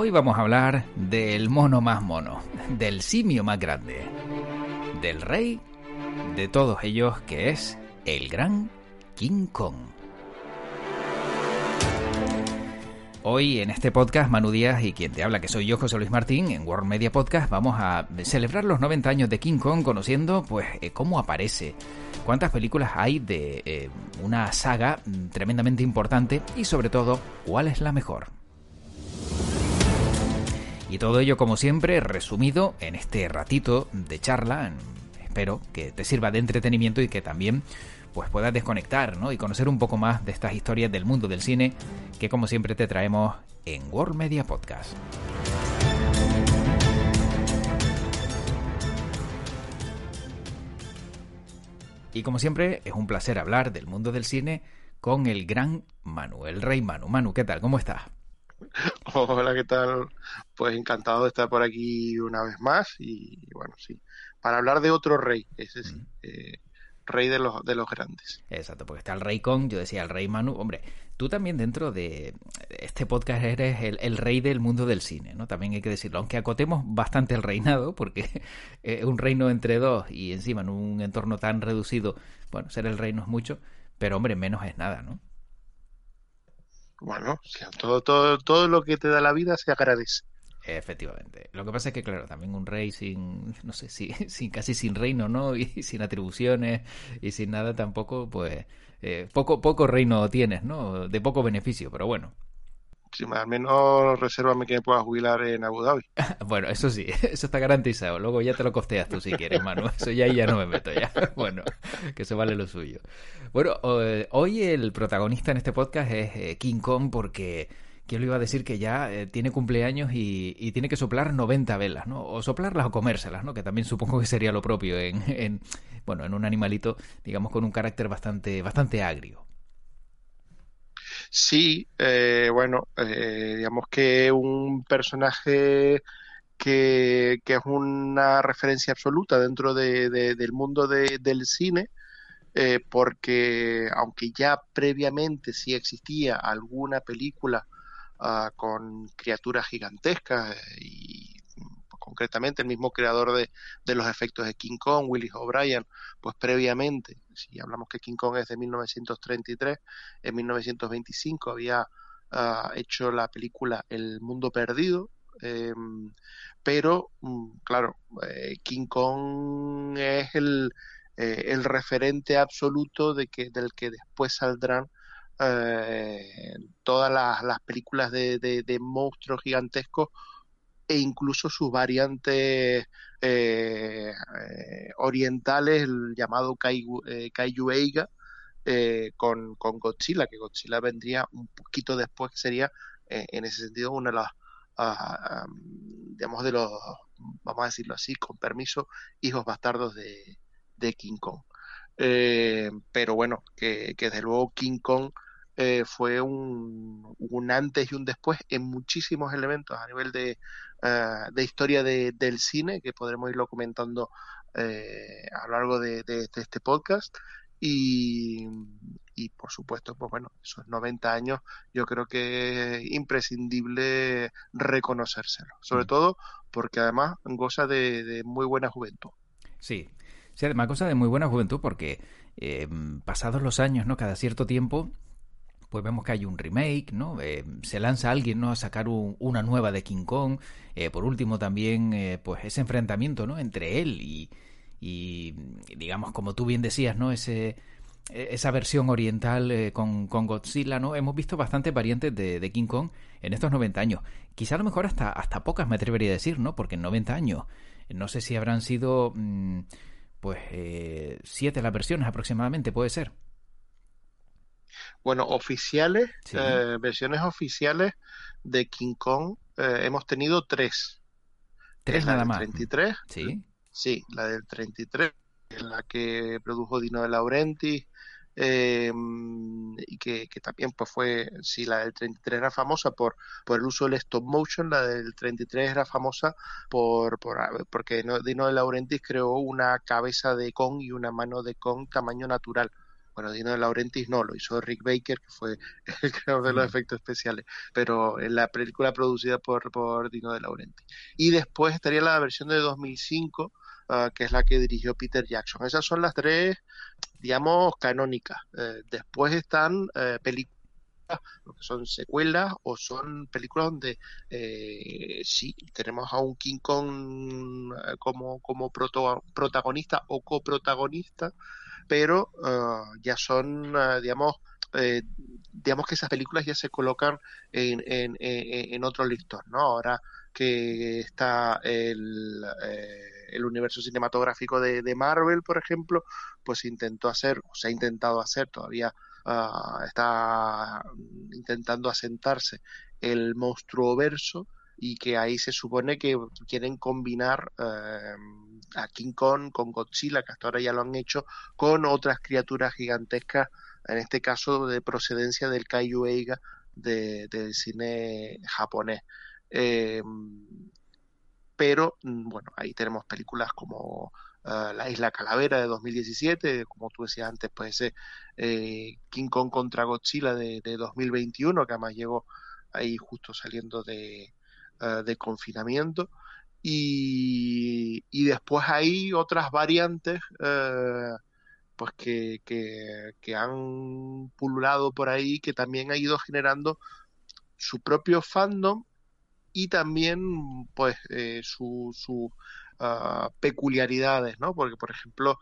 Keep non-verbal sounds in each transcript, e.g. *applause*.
Hoy vamos a hablar del mono más mono, del simio más grande, del rey de todos ellos que es el gran King Kong. Hoy en este podcast, Manu Díaz y quien te habla, que soy yo, José Luis Martín, en World Media Podcast, vamos a celebrar los 90 años de King Kong conociendo pues eh, cómo aparece, cuántas películas hay de eh, una saga mm, tremendamente importante y sobre todo cuál es la mejor. Y todo ello, como siempre, resumido en este ratito de charla. Espero que te sirva de entretenimiento y que también pues puedas desconectar ¿no? y conocer un poco más de estas historias del mundo del cine que como siempre te traemos en World Media Podcast. Y como siempre, es un placer hablar del mundo del cine con el gran Manu, el rey Manu. Manu, ¿qué tal? ¿Cómo estás? *laughs* Hola, ¿qué tal? Pues encantado de estar por aquí una vez más y bueno, sí, para hablar de otro rey, ese sí, eh, rey de los, de los grandes. Exacto, porque está el rey Kong, yo decía el rey Manu, hombre, tú también dentro de este podcast eres el, el, rey del mundo del cine, ¿no? También hay que decirlo, aunque acotemos bastante el reinado, porque *laughs* eh, un reino entre dos y encima en un entorno tan reducido, bueno, ser el rey no es mucho, pero hombre, menos es nada, ¿no? Bueno, todo, todo, todo lo que te da la vida se agradece. Efectivamente. Lo que pasa es que, claro, también un rey sin, no sé, sin, *laughs* sin casi sin reino, ¿no? Y sin atribuciones y sin nada tampoco, pues eh, poco, poco reino tienes, ¿no? De poco beneficio, pero bueno. Al menos resérvame que me pueda jubilar en Abu Dhabi. *laughs* bueno, eso sí, *laughs* eso está garantizado. Luego ya te lo costeas tú si quieres, Manu. *laughs* Eso ya, ya no me meto ya. Bueno, que eso vale lo suyo. Bueno, hoy el protagonista en este podcast es eh, King Kong porque ¿quién lo iba a decir que ya eh, tiene cumpleaños y, y, tiene que soplar 90 velas, ¿no? O soplarlas o comérselas, ¿no? Que también supongo que sería lo propio en, en bueno, en un animalito, digamos, con un carácter bastante, bastante agrio. Sí, eh, bueno, eh, digamos que un personaje que, que, es una referencia absoluta dentro de, de, del mundo de, del cine, eh, porque aunque ya previamente sí existía alguna película uh, con criaturas gigantescas y concretamente el mismo creador de, de, los efectos de King Kong, Willis O'Brien, pues previamente, si hablamos que King Kong es de 1933, en 1925 había uh, hecho la película El Mundo Perdido, eh, pero mm, claro, eh, King Kong es el, eh, el referente absoluto de que, del que después saldrán eh, todas las, las películas de, de monstruos gigantescos e incluso sus variantes eh, eh, orientales, el llamado eh, Kaiju con, con, Godzilla, que Godzilla vendría un poquito después, que sería en ese sentido una de las, uh, um, digamos, de los, vamos a decirlo así, con permiso, hijos bastardos de, de King Kong. pero bueno, que, que desde luego King Kong eh, fue un, un, antes y un después en muchísimos elementos a nivel de, uh, de historia de, del cine, que podremos irlo comentando eh, a lo largo de, de, de este podcast. Y, y, por supuesto, pues bueno, esos 90 años yo creo que es imprescindible reconocérselo, sobre todo porque además goza de, de muy buena juventud. Sí, sí, además goza de muy buena juventud porque eh, pasados los años, ¿no? Cada cierto tiempo pues vemos que hay un remake, ¿no? Eh, se lanza alguien, ¿no? A sacar un, una nueva de King Kong. Eh, por último, también, eh, pues ese enfrentamiento, ¿no? Entre él y, y, digamos, como tú bien decías, ¿no? Ese, esa versión oriental eh, con, Godzilla, ¿no? Hemos visto bastantes variantes de, de, King Kong en estos 90 años. Quizá a lo mejor hasta, hasta pocas me atrevería a decir, ¿no? Porque en 90 años, no sé si habrán sido, mmm, pues, siete las versiones aproximadamente, puede ser. Bueno, oficiales, Sí. eh, versiones oficiales de King Kong, eh, hemos tenido tres. Tres nada más. 33, Sí. sí, la del 33, es la que produjo Dino de Laurentiis, eh, y que, que también pues fue, sí, la del 33 era famosa por, por el uso del stop motion, la del 33 era famosa por, por porque no- Dino de Laurentiis creó una cabeza de Kong y una mano de Kong tamaño natural. Bueno, Dino de Laurentiis no, lo hizo Rick Baker, que fue *laughs* el creador de los efectos especiales, pero en la película producida por, por Dino de Laurentiis. Y después estaría la versión de 2005, ah, que es la que dirigió Peter Jackson. Esas son las tres, digamos, canónicas. Eh, después están eh, películas que son secuelas o son películas donde eh, sí tenemos a un King Kong eh, como, como proto- protagonista o coprotagonista, pero eh, ya son, eh, digamos, eh, digamos que esas películas ya se colocan en, en, en, otro listón, ¿no? Ahora que está el, eh, el universo cinematográfico de, de Marvel, por ejemplo, pues intentó hacer, o se ha intentado hacer todavía ah, está intentando asentarse el monstruo verso y que ahí se supone que quieren combinar eh, a King Kong con Godzilla, que hasta ahora ya lo han hecho, con otras criaturas gigantescas, en este caso de procedencia del Kaiju Eiga de- del cine japonés. Eh, pero mm, bueno, ahí tenemos películas como eh, La Isla Calavera de 2017, como tú decías antes, pues ese King Kong contra Godzilla de 2021, que además llegó ahí justo saliendo de, eh, de confinamiento. Y, y después hay otras variantes eh, pues que, que, que han pululado por ahí, que también ha ido generando su propio fandom y también pues eh, su, su ah, peculiaridades, ¿no? Porque por ejemplo,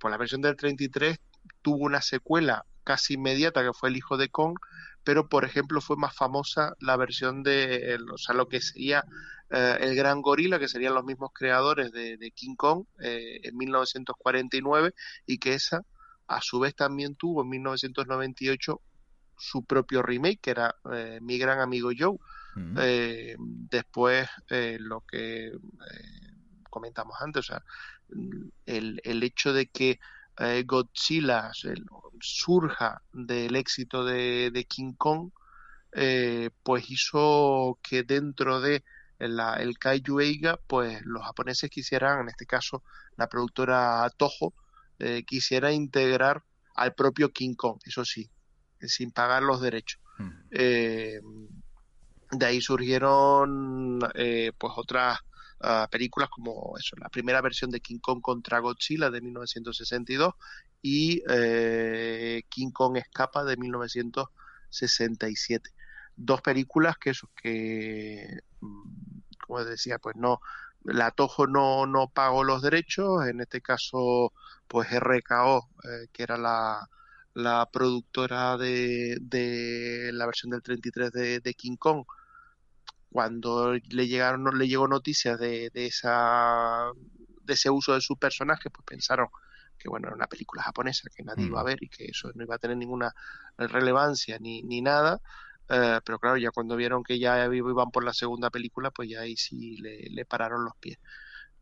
por la versión del 33 tuvo una secuela casi inmediata que fue El hijo de Kong, pero por ejemplo fue más famosa la versión de, el- o sea, lo que sería eh, El Gran Gorila, que serían los mismos creadores de, de King Kong eh, en 1949 y que esa a su vez también tuvo en 1998 su propio remake, que era eh, Mi Gran Amigo Joe. Mm. Eh, después, eh, lo que comentamos antes, o sea, el, el hecho de que eh, Godzilla el- surja del éxito de, de King Kong, eh, pues hizo que dentro de la- el Kaiju Eiga, pues los japoneses quisieran, en este caso la productora Toho, eh, quisiera integrar al propio King Kong, eso sí, sin pagar los derechos. Mm. Eh, de ahí surgieron pues otras ah, películas como eso, la primera versión de King Kong contra Godzilla de 1962 y eh, King Kong Escapa de 1967. Dos películas que eso, que mm, como decía, pues no, la Toho no, no pagó los derechos, en este caso pues RKO, eh, que era la, la productora de, de la versión del 33 de, de King Kong, cuando le llegaron le llegó noticias de, de esa de ese uso de sus personajes, pues pensaron que bueno, era una película japonesa que nadie Mm. iba a ver y que eso no iba a tener ninguna relevancia ni, ni nada. Eh, pero claro, ya cuando vieron que ya iban por la segunda película, pues ya ahí sí le, le pararon los pies.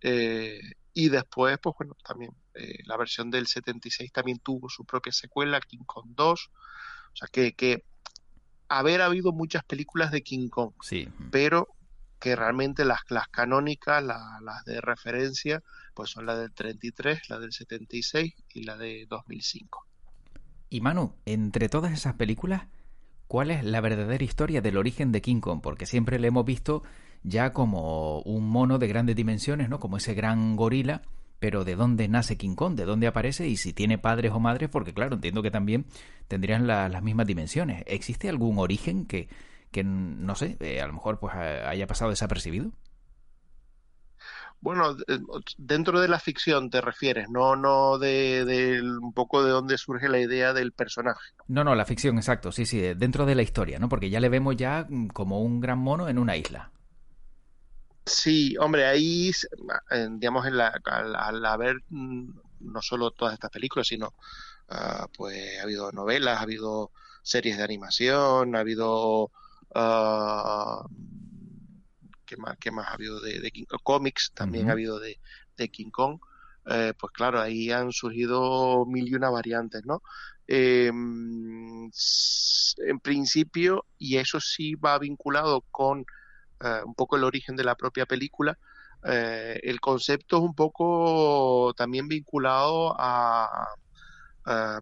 Eh, y después, pues bueno, también eh, la versión del 76 también tuvo su propia secuela, King Kong 2. O sea que, que haber habido muchas películas de King Kong, Sí. pero que realmente las, las canónicas, la- las de referencia, pues son la del 33, la del 76 y la de 2005. Y Manu, entre todas esas películas, ¿cuál es la verdadera historia del origen de King Kong? Porque siempre le hemos visto ya como un mono de grandes dimensiones, ¿no? Como ese gran gorila, pero ¿de dónde nace King Kong? ¿De dónde aparece? Y si tiene padres o madres, porque claro, entiendo que también tendrían la- las mismas dimensiones. ¿Existe algún origen que, que no sé, eh, a lo mejor pues ha- haya pasado desapercibido? Bueno, dentro de la ficción te refieres, no, no de, de un poco de dónde surge la idea del personaje. No, no, la ficción, exacto, sí, sí, dentro de la historia, ¿no? Porque ya le vemos ya mm, como un gran mono en una isla. Sí, hombre, ahí, digamos, en la, al, al haber mm, no solo todas estas películas, sino ah, pues ha habido novelas, ha habido series de animación, ha habido... ah, ¿qué, más, ¿Qué más ha habido de, de King Kong? Cómics también ha habido de, de King Kong. Eh, pues claro, ahí han surgido mil y una variantes, ¿no? Eh, s- en principio, y eso sí va vinculado con eh, un poco el origen de la propia película, eh, el concepto es un poco también vinculado a,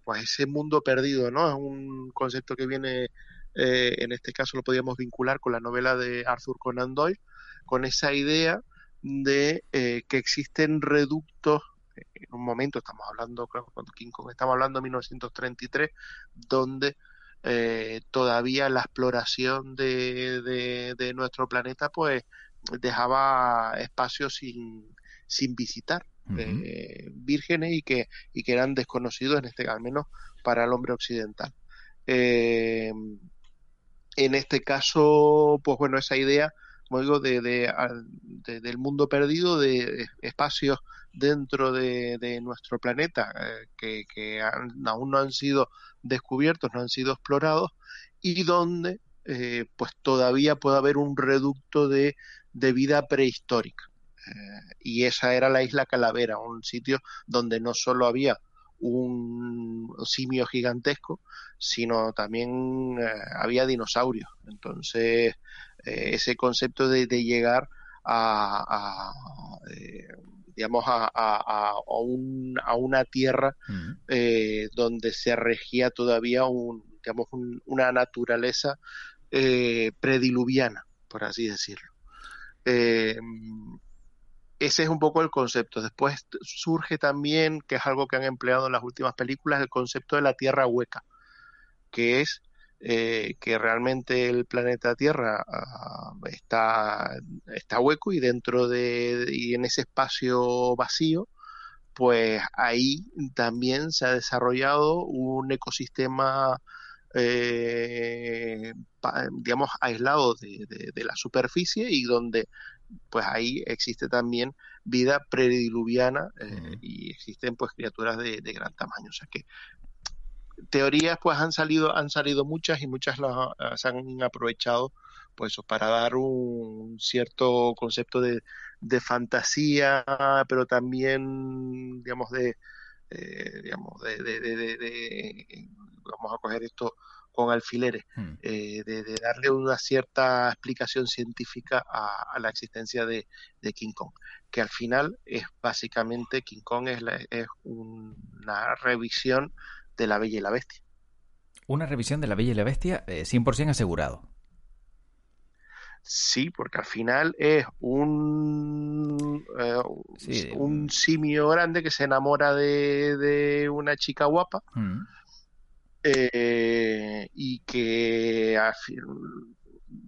pues ese mundo perdido, ¿no? Es un concepto que viene, eh, en este caso lo podríamos vincular con la novela de Arthur Conan Doyle, con esa idea de que existen reductos, en un momento estamos hablando, claro, cuando King Kong, estamos hablando de 1933, donde eh, todavía la exploración de, de, de nuestro planeta pues dejaba espacios sin, sin visitar, eh, vírgenes y que, y que eran desconocidos, en este al menos para el hombre occidental. Eh, en este caso, pues bueno, esa idea, como digo, de, del mundo perdido, de espacios dentro de, nuestro planeta eh, que, que han- aún no han sido descubiertos, no han sido explorados, y donde eh, pues todavía puede haber un reducto de, de vida prehistórica. Eh, y esa era la isla Calavera, un sitio donde no solo había un simio gigantesco, sino también eh, había dinosaurios. Entonces, ese concepto de, llegar a, digamos, a, a- a- a un- a una tierra eh, donde se regía todavía un, digamos, un- una naturaleza eh, prediluviana, por así decirlo. Eh, ese es un poco el concepto. Después surge también, que es algo que han empleado en las últimas películas, el concepto de la tierra hueca, que es eh, que realmente el planeta Tierra ah, está, está hueco y dentro de y en ese espacio vacío, pues ahí también se ha desarrollado un ecosistema eh, digamos aislado de, de- de la superficie y donde pues ahí existe también vida prediluviana eh, y existen pues criaturas de, de gran tamaño. O sea que teorías pues han salido, han salido muchas y muchas las ah, se han aprovechado pues para dar un cierto concepto de, de fantasía, pero también digamos de eh, digamos de, vamos a coger esto con alfileres, Ujú. eh, de, darle una cierta explicación científica a, a la existencia de, de King Kong, que al final es básicamente King Kong es, la- es una revisión de La Bella y la Bestia. Una revisión de La Bella y la Bestia eh, 100% asegurado. Sí, porque al final es un, eh, Sí. un simio grande que se enamora de, de una chica guapa Ujú. eh, y que fin-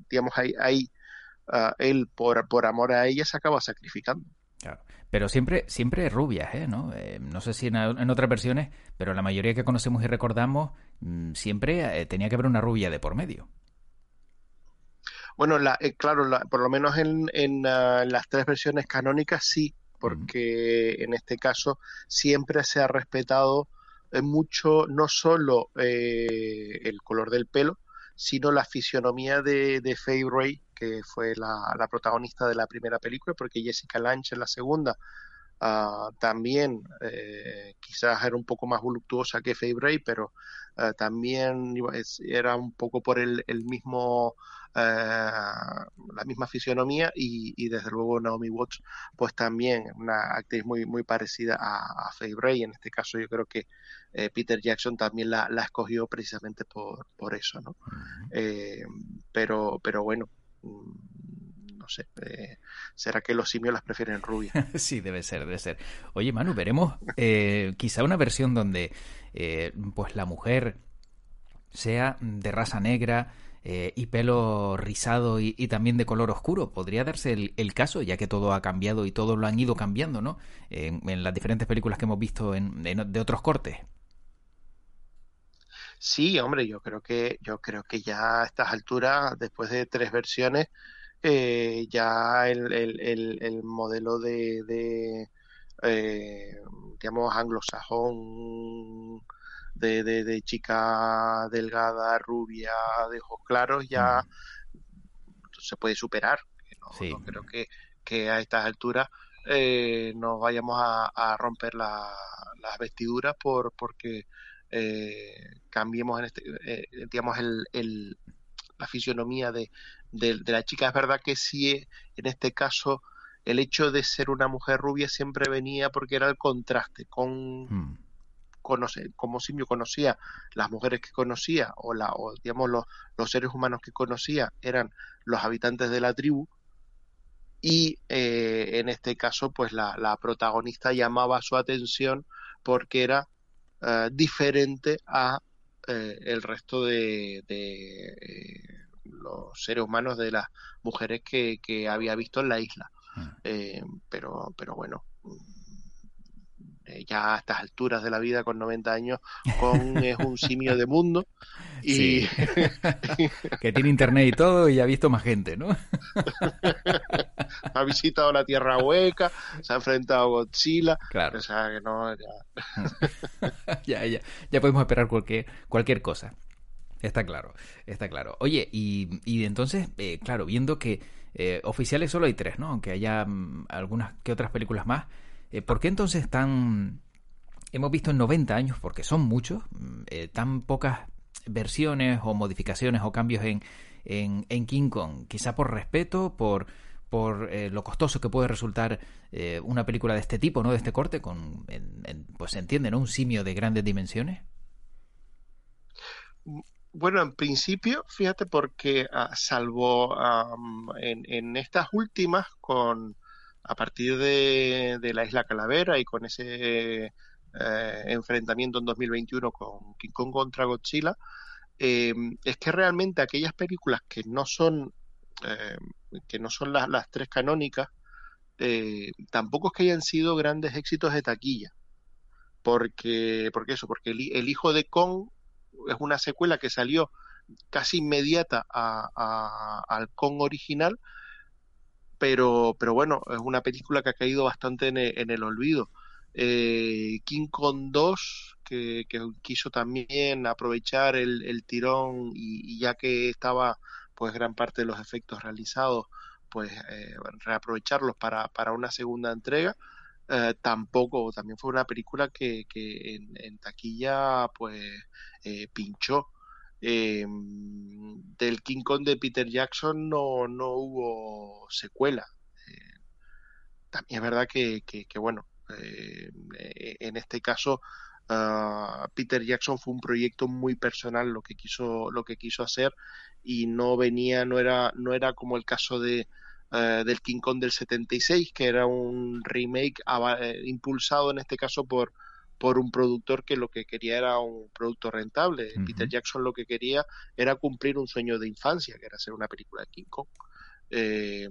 digamos ahí, ahí, ah, él por, por amor a ella se acaba sacrificando. Claro. Pero siempre, siempre rubias, ¿eh? ¿No? Eh, no sé si en, en otras versiones, pero la mayoría que conocemos y recordamos, mm, siempre eh, tenía que haber una rubia de por medio. Bueno, la, eh, claro, la- por lo menos en, en, ah, las tres versiones canónicas sí, porque en este caso siempre se ha respetado eh, mucho no solo eh, el color del pelo, sino la fisionomía de, de Faye Ray, que fue la, protagonista de la primera película, porque Jessica Lange en la segunda ah, también eh, quizás era un poco más voluptuosa que Faye Ray, pero ah, también era un poco por el, el mismo la misma fisionomía y, y desde luego Naomi Watts pues también una actriz muy muy parecida a, a Faye Ray en este caso yo creo que eh, Peter Jackson también la, la escogió precisamente por, por eso ¿no? Eh, pero pero bueno mm, no sé eh, será que los simios las prefieren rubias *laughs* Sí, debe ser, debe ser. Oye, Manu, veremos eh, quizá una versión donde eh, pues la mujer sea de raza negra eh, y pelo rizado y, también de color oscuro. Podría darse el, caso, ya que todo ha cambiado y todo lo han ido cambiando, ¿no? En, las diferentes películas que hemos visto en, de otros cortes. Sí, hombre, yo creo que yo creo que ya a estas alturas, después de tres versiones, eh, ya el, el modelo de, de eh, digamos anglosajón de, de, de chica delgada, rubia, de ojos claros, ya se puede superar. No, Sí. no creo que, que a estas alturas eh, nos vayamos a, a romper la- las vestiduras por porque eh, cambiemos en este, eh, digamos el, el- la fisionomía de, de- de la chica. Es verdad que sí, en este caso, el hecho de ser una mujer rubia siempre venía porque era el contraste con Mm. Conoce, como Simio conocía las mujeres que conocía o, la, o digamos los, los seres humanos que conocía eran los habitantes de la tribu y eh, en este caso pues la, la protagonista llamaba su atención porque era eh, diferente a eh, el resto de, de, eh, los seres humanos de las mujeres que, que había visto en la isla Mm. Eh, pero pero bueno eh, ya a estas alturas de la vida con 90 años con *laughs* es un simio de mundo y Sí. *laughs* que tiene internet y todo y ha visto más gente, ¿no? *laughs* ha visitado la Tierra Hueca, se ha enfrentado a Godzilla, Claro. o sea que no, ya- ya, ya, ya podemos esperar cualquier, cualquier cosa. Está claro, está claro. Oye, y, y entonces, eh, claro, viendo que eh, oficiales solo hay tres, ¿no? Aunque haya mm, algunas que otras películas más, eh, ¿por qué entonces tan... Hemos visto en 90 años, porque son muchos, mm, eh, tan pocas versiones o modificaciones o cambios en, en, en King Kong? Quizá por respeto, por, por eh, lo costoso que puede resultar una película de este tipo, ¿no? De este corte, con, en- pues se entiende, ¿no? Un simio de grandes dimensiones. Bueno, en principio, fíjate, porque ah, salvo en, en estas últimas, con a partir de, de la Isla Calavera y con ese eh, enfrentamiento en 2021 con King Kong contra Godzilla, eh, es que realmente aquellas películas que no son eh, que no son las, tres canónicas, eh, tampoco es que hayan sido grandes éxitos de taquilla. Porque, porque eso, porque el, el hijo de Kong es una secuela que salió casi inmediata a- a- al Kong original, pero, pero bueno, es una película que ha caído bastante en el, en el olvido. Eh, King Kong 2, que, quiso también aprovechar el, el tirón y, y ya que estaba pues gran parte de los efectos realizados, pues eh, reaprovecharlos para, para una segunda entrega. Eh, tampoco, también fue una película que, que en, en taquilla pues eh, pinchó. Eh, del King Kong de Peter Jackson no, no hubo secuela. Eh, también es verdad que, que, bueno, eh, en este caso ah, Peter Jackson fue un proyecto muy personal lo que quiso, lo que quiso hacer y no venía, no era, no era como el caso de eh, del King Kong del 76, que era un remake impulsado en este caso por, por un productor que lo que quería era un producto rentable. Peter Jackson lo que quería era cumplir un sueño de infancia, que era hacer una película de King Kong. Eh,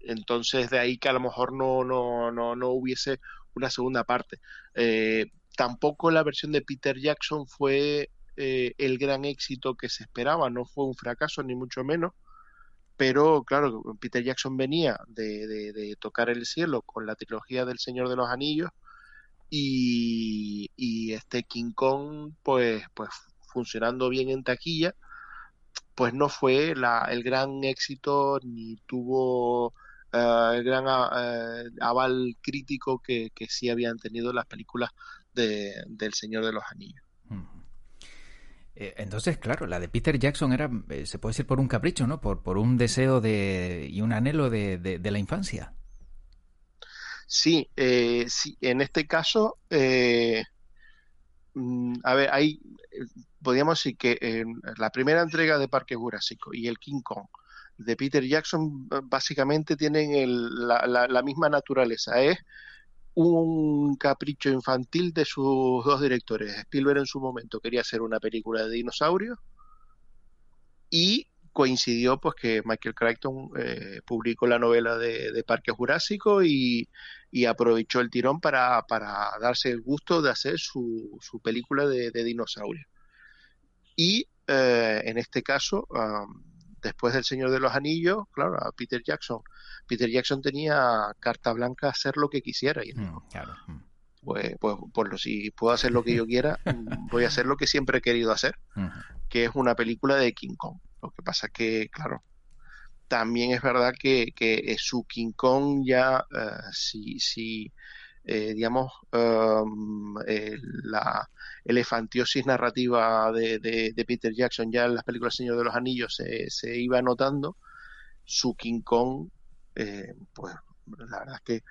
entonces de ahí que a lo mejor no, no, no, no hubiese una segunda parte. Eh, tampoco la versión de Peter Jackson fue eh, el gran éxito que se esperaba, no fue un fracaso ni mucho menos, pero claro, Peter Jackson venía de, de- de tocar el cielo con la trilogía del Señor de los Anillos y, este King Kong pues, pues funcionando bien en taquilla, pues no fue la, el gran éxito ni tuvo eh, el gran eh, aval crítico que, que sí habían tenido las películas de, del Señor de los Anillos. Eh, Entonces, claro, la de Peter Jackson era, se puede decir, por un capricho, ¿no? Por, por un deseo de, y un anhelo de- de la infancia. Sí, eh, sí, en este caso, eh, mm, a ver, hay, eh, podríamos decir que en la primera entrega de Parque Jurásico y el King Kong de Peter Jackson eh, básicamente tienen el- la, la- la misma naturaleza, es un capricho infantil de sus dos directores. Spielberg en su momento quería hacer una película de dinosaurios y coincidió pues que Michael Crichton eh, publicó la novela de, de Parque Jurásico y, y aprovechó el tirón para, para darse el gusto de hacer su, su película de, de dinosaurios. Y eh, en este caso, um, después del Señor de los Anillos, claro, a Peter Jackson. Peter Jackson tenía carta blanca a hacer lo que quisiera y Mm, claro. mm. pues, pues, pues si puedo hacer lo que yo quiera, *laughs* voy a hacer lo que siempre he querido hacer, que es una película de King Kong. Lo que pasa que, claro, también es verdad que, que eh, su King Kong ya, eh, si, si eh, digamos, eh, la elefantiosis narrativa de, de- Peter Jackson ya en las películas Señor de los Anillos se, se iba notando, su King Kong, pues la verdad es que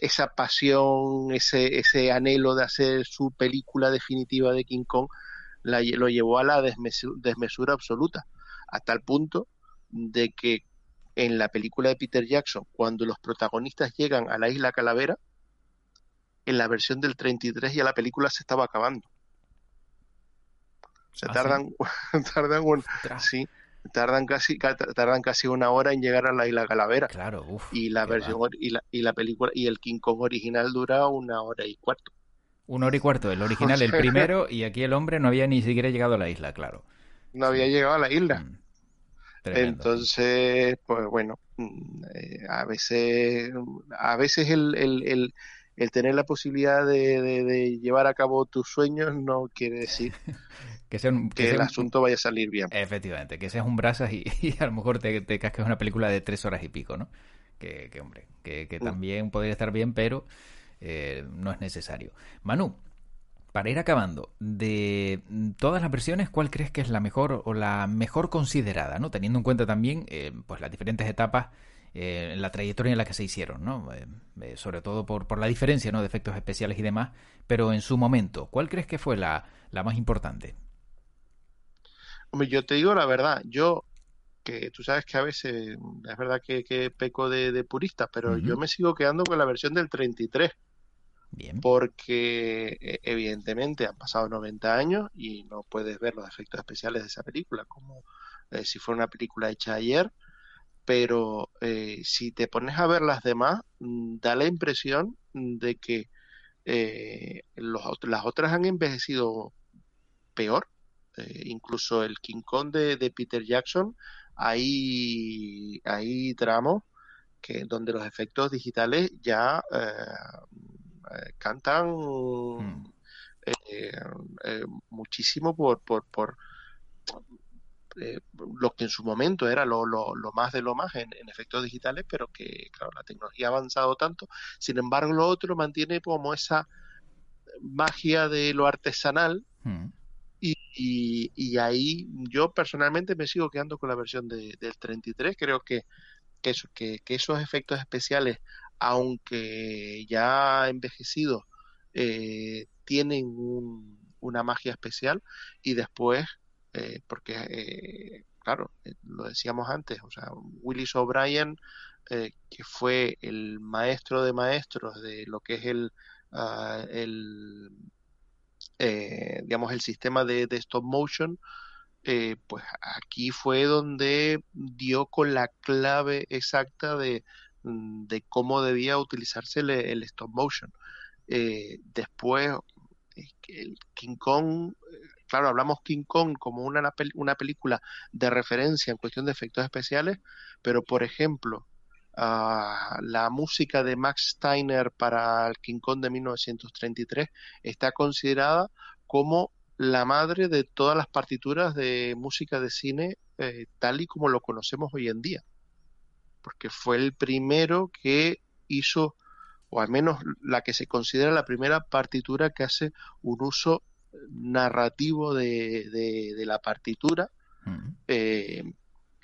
esa pasión, ese, ese anhelo de hacer su película definitiva de King Kong, la lo llevó a la desmesu- desmesura absoluta, hasta el punto de que en la película de Peter Jackson, cuando los protagonistas llegan a la isla Calavera, en la versión del 33 ya la película se estaba acabando. Se ¿Ah, tardan, *laughs* tardan un, sí, tardan casi, ca- tardan casi una hora en llegar a la isla Calavera. Claro. Y la versión y la, y la película y el King Kong original dura una hora y cuarto. Una hora y cuarto, el original, el *laughs* primero, y aquí el hombre no había ni siquiera llegado a la isla, claro. No había llegado a la isla. Mm. Entonces, pues bueno, mm, eh, a veces, a veces el, el, el, el tener la posibilidad de, de- de llevar a cabo tus sueños no quiere decir *laughs* que sea un, que sea el un- asunto vaya a salir bien. Efectivamente, que seas un brasas y, *laughs* y a lo mejor te, te casques una película de tres horas y pico, ¿no? Que, que, hombre, que, que Mm. también podría estar bien, pero eh, no es necesario. Manu, para ir acabando, de todas las versiones, ¿cuál crees que es la mejor o la mejor considerada, ¿no? Teniendo en cuenta también eh, pues las diferentes etapas eh, en la trayectoria en la que se hicieron, ¿no? Eh, sobre todo por, por la diferencia, ¿no? De efectos especiales y demás, pero en su momento, ¿cuál crees que fue la, la más importante? Hombre, yo te digo la verdad, yo que tú sabes que a veces es verdad que, que peco de, de purista, pero yo me sigo quedando con la versión del 33. Porque eh, evidentemente han pasado 90 años y no puedes ver los efectos especiales de esa película como eh, si fuera una película hecha ayer, pero eh, si te pones a ver las demás, mm, da la impresión de que eh, las otras han envejecido peor. Incluso el King Kong de, de Peter Jackson, hay, hay tramos que donde los efectos digitales ya cantan Mm. eh, eh, muchísimo por, por, por eh, lo que en su momento era lo, lo, lo más de lo más en, en efectos digitales, pero que, claro, la tecnología ha avanzado tanto. Sin embargo, lo otro mantiene como esa magia de lo artesanal Mm. y, y- y ahí yo personalmente me sigo quedando con la versión de- del 33. Creo que, que, eso, que, que esos efectos especiales, aunque ya envejecidos, eh, tienen un- una magia especial y después, eh, porque, eh, claro, lo decíamos antes, o sea, Willis O'Brien, que fue el maestro de maestros de lo que es el, ah, el digamos, el sistema de, stop motion, pues aquí fue donde dio con la clave exacta de, de cómo debía utilizarse el, stop motion. Eh, después, eh, el King Kong, eh, claro, hablamos King Kong como una, una película de referencia en cuestión de efectos especiales, pero por ejemplo, ah, la música de Max Steiner para el King Kong de 1933 está considerada como la madre de todas las partituras de música de cine tal y como lo conocemos hoy en día, porque fue el primero que hizo, o al menos la que se considera la primera partitura que hace un uso narrativo de, de- de la partitura eh,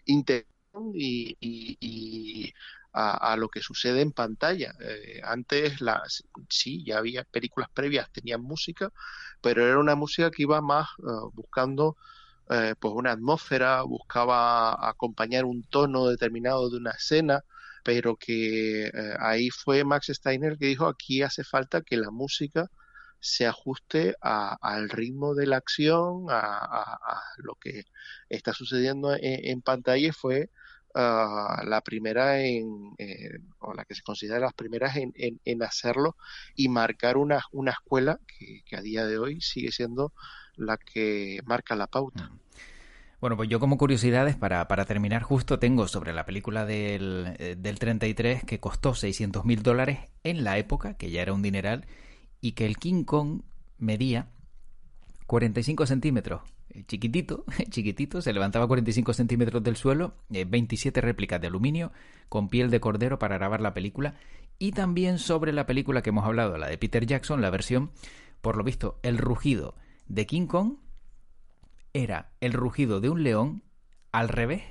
integrando y, y- y a, a lo que sucede en pantalla. Eh, antes, las, sí, ya había películas previas, tenían música, pero era una música que iba más eh, buscando eh, pues una atmósfera, buscaba acompañar un tono determinado de una escena, pero que eh, ahí fue Max Steiner que dijo aquí hace falta que la música se ajuste a- al ritmo de la acción, a, lo que está sucediendo en, en pantalla fue ah, la primera en, o la que se considera las primeras en, en- en hacerlo y marcar una, una escuela que, que a día de hoy sigue siendo la que marca la pauta. Mm. Bueno, pues yo como curiosidades, para, para terminar justo, tengo sobre la película del, eh, del 33 que costó 600 mil dólares en la época, que ya era un dineral, y que el King Kong medía 45 centímetros. Eh, Chiquitito, *laughs* chiquitito, se levantaba 45 centímetros del suelo, eh, 27 réplicas de aluminio con piel de cordero para grabar la película y también sobre la película que hemos hablado, la de Peter Jackson, la versión, por lo visto, el rugido de King Kong era el rugido de un león al revés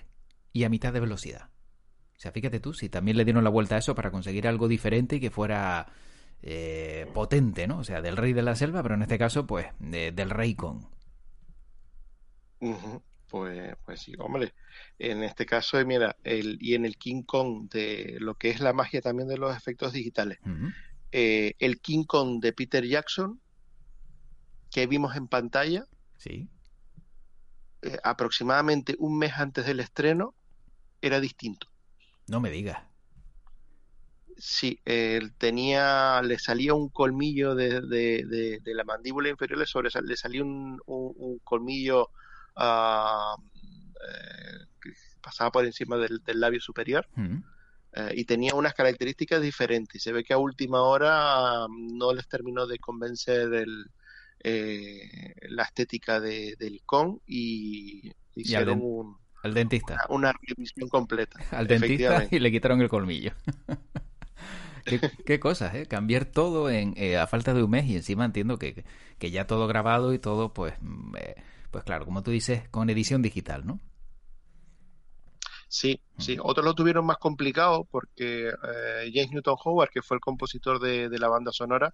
y a mitad de velocidad. O sea, fíjate tú, si también le dieron la vuelta a eso para conseguir algo diferente y que fuera eh, potente, ¿no? O sea, del rey de la selva, pero en este caso, pues, de- del rey Kong. Pues, pues sí, hombre, en este caso, eh, mira, el, y en el King Kong de lo que es la magia también de los efectos digitales, eh, el King Kong de Peter Jackson que vimos en pantalla Sí. eh, aproximadamente un mes antes del estreno era distinto. No me digas. Sí, él tenía, le salía un colmillo de, de- de- de la mandíbula inferior, le, sobresal- le salía un, un- un colmillo eh, que pasaba por encima del, del labio superior Ujú. eh, y tenía unas características diferentes. Se ve que a última hora no les terminó de convencer el, eh, la estética de, del Kong y hicieron un- Al dentista. una revisión completa. *laughs* Al dentista y le quitaron el colmillo. *laughs* qué, qué cosas, ¿eh? Cambiar todo en, eh, a falta de un mes y encima entiendo que, que ya todo grabado y todo, pues, mm, eh, pues claro, como tú dices, con edición digital, ¿no? Sí, sí. Otros lo tuvieron más complicado porque eh, James Newton Howard, que fue el compositor de, de la banda sonora,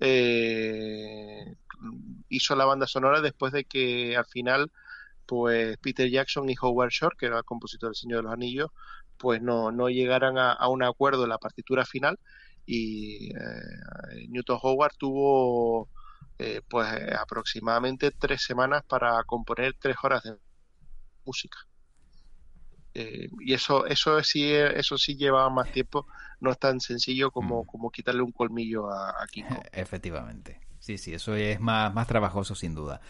eh, hizo la banda sonora después de que al final, pues Peter Jackson y Howard Shore, que era el compositor del Señor de los Anillos, pues no, no llegaran a, un acuerdo en la partitura final y eh, Newton Howard tuvo eh, pues aproximadamente tres semanas para componer tres horas de música. Eh, y eso, eso sí, eso sí lleva más tiempo, no es tan sencillo como, Mm. como quitarle un colmillo a, a King Kong. *laughs* Efectivamente. Sí, sí, eso es más, más trabajoso sin duda.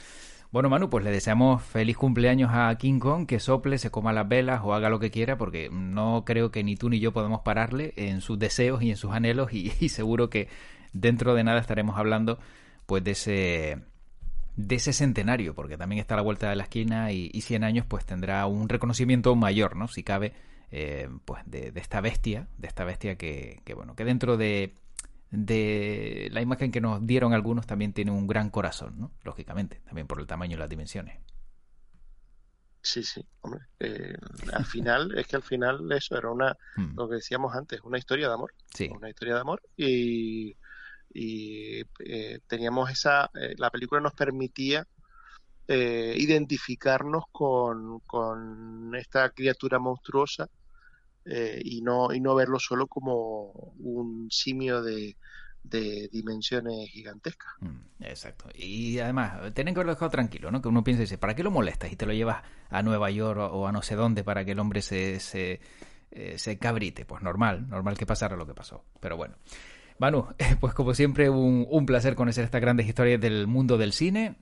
Bueno, Manu, pues le deseamos feliz cumpleaños a King Kong, que sople, se coma las velas o haga lo que quiera, porque no creo que ni tú ni yo podemos pararle en sus deseos y en sus anhelos y, y seguro que dentro de nada estaremos hablando pues de ese de ese centenario, porque también está a la vuelta de la esquina y, y 100 años pues tendrá un reconocimiento mayor, ¿no? Si cabe, eh, pues de, de esta bestia, de esta bestia que, que, bueno, que dentro de, de la imagen que nos dieron algunos también tiene un gran corazón, ¿no? Lógicamente, también por el tamaño y las dimensiones. Sí, sí, hombre. eh, al final, es que al final eso era una, *laughs* Mm, lo que decíamos antes, una historia de amor, Sí, una historia de amor y, y eh, teníamos esa, eh, la película nos permitía eh, identificarnos con, con esta criatura monstruosa eh, y no y no verlo solo como un simio de, de dimensiones gigantescas. mm, exacto. Y además, tienen que haberlo dejado tranquilo, ¿no? Que uno piensa y dice, ¿para qué lo molestas? Y te lo llevas a Nueva York o, a no sé dónde para que el hombre se, se, eh, se cabrite. Pues normal, normal que pasara lo que pasó. Pero bueno. Manu, *laughs* pues como siempre, un, un placer conocer estas grandes historias del mundo del cine.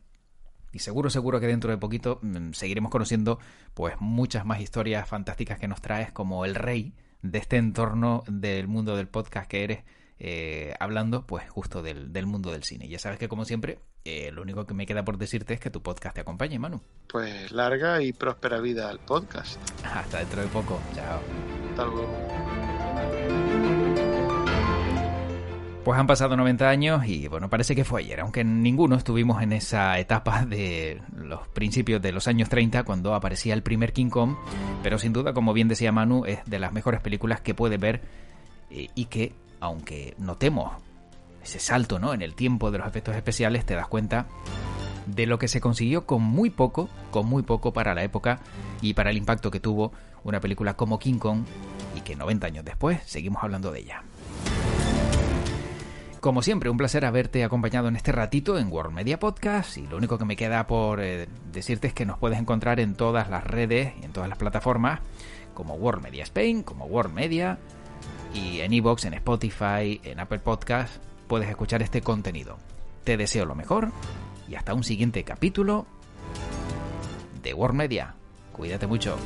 Y seguro, seguro que dentro de poquito mm, seguiremos conociendo pues muchas más historias fantásticas que nos traes como el rey de este entorno del mundo del podcast que eres, eh, hablando pues justo del, del mundo del cine. Ya sabes que como siempre, eh, lo único que me queda por decirte es que tu podcast te acompañe, Manu. Pues larga y próspera vida al podcast. *laughs* Hasta dentro de poco. Chao. Hasta luego. Pues han pasado 90 años y bueno, parece que fue ayer, aunque ninguno estuvimos en esa etapa de los principios de los años 30 cuando aparecía el primer King Kong, pero sin duda, como bien decía Manu, es de las mejores películas que puede ver eh, y que, aunque notemos ese salto ¿no? en el tiempo de los efectos especiales, te das cuenta de lo que se consiguió con muy poco, con muy poco para la época y para el impacto que tuvo una película como King Kong y que 90 años después seguimos hablando de ella. Como siempre, un placer haberte acompañado en este ratito en World Media Podcast y lo único que me queda por eh, decirte es que nos puedes encontrar en todas las redes y en todas las plataformas como World Media Spain, como World Media y en iVoox, en Spotify, en Apple Podcast puedes escuchar este contenido. Te deseo lo mejor y hasta un siguiente capítulo de World Media. Cuídate mucho.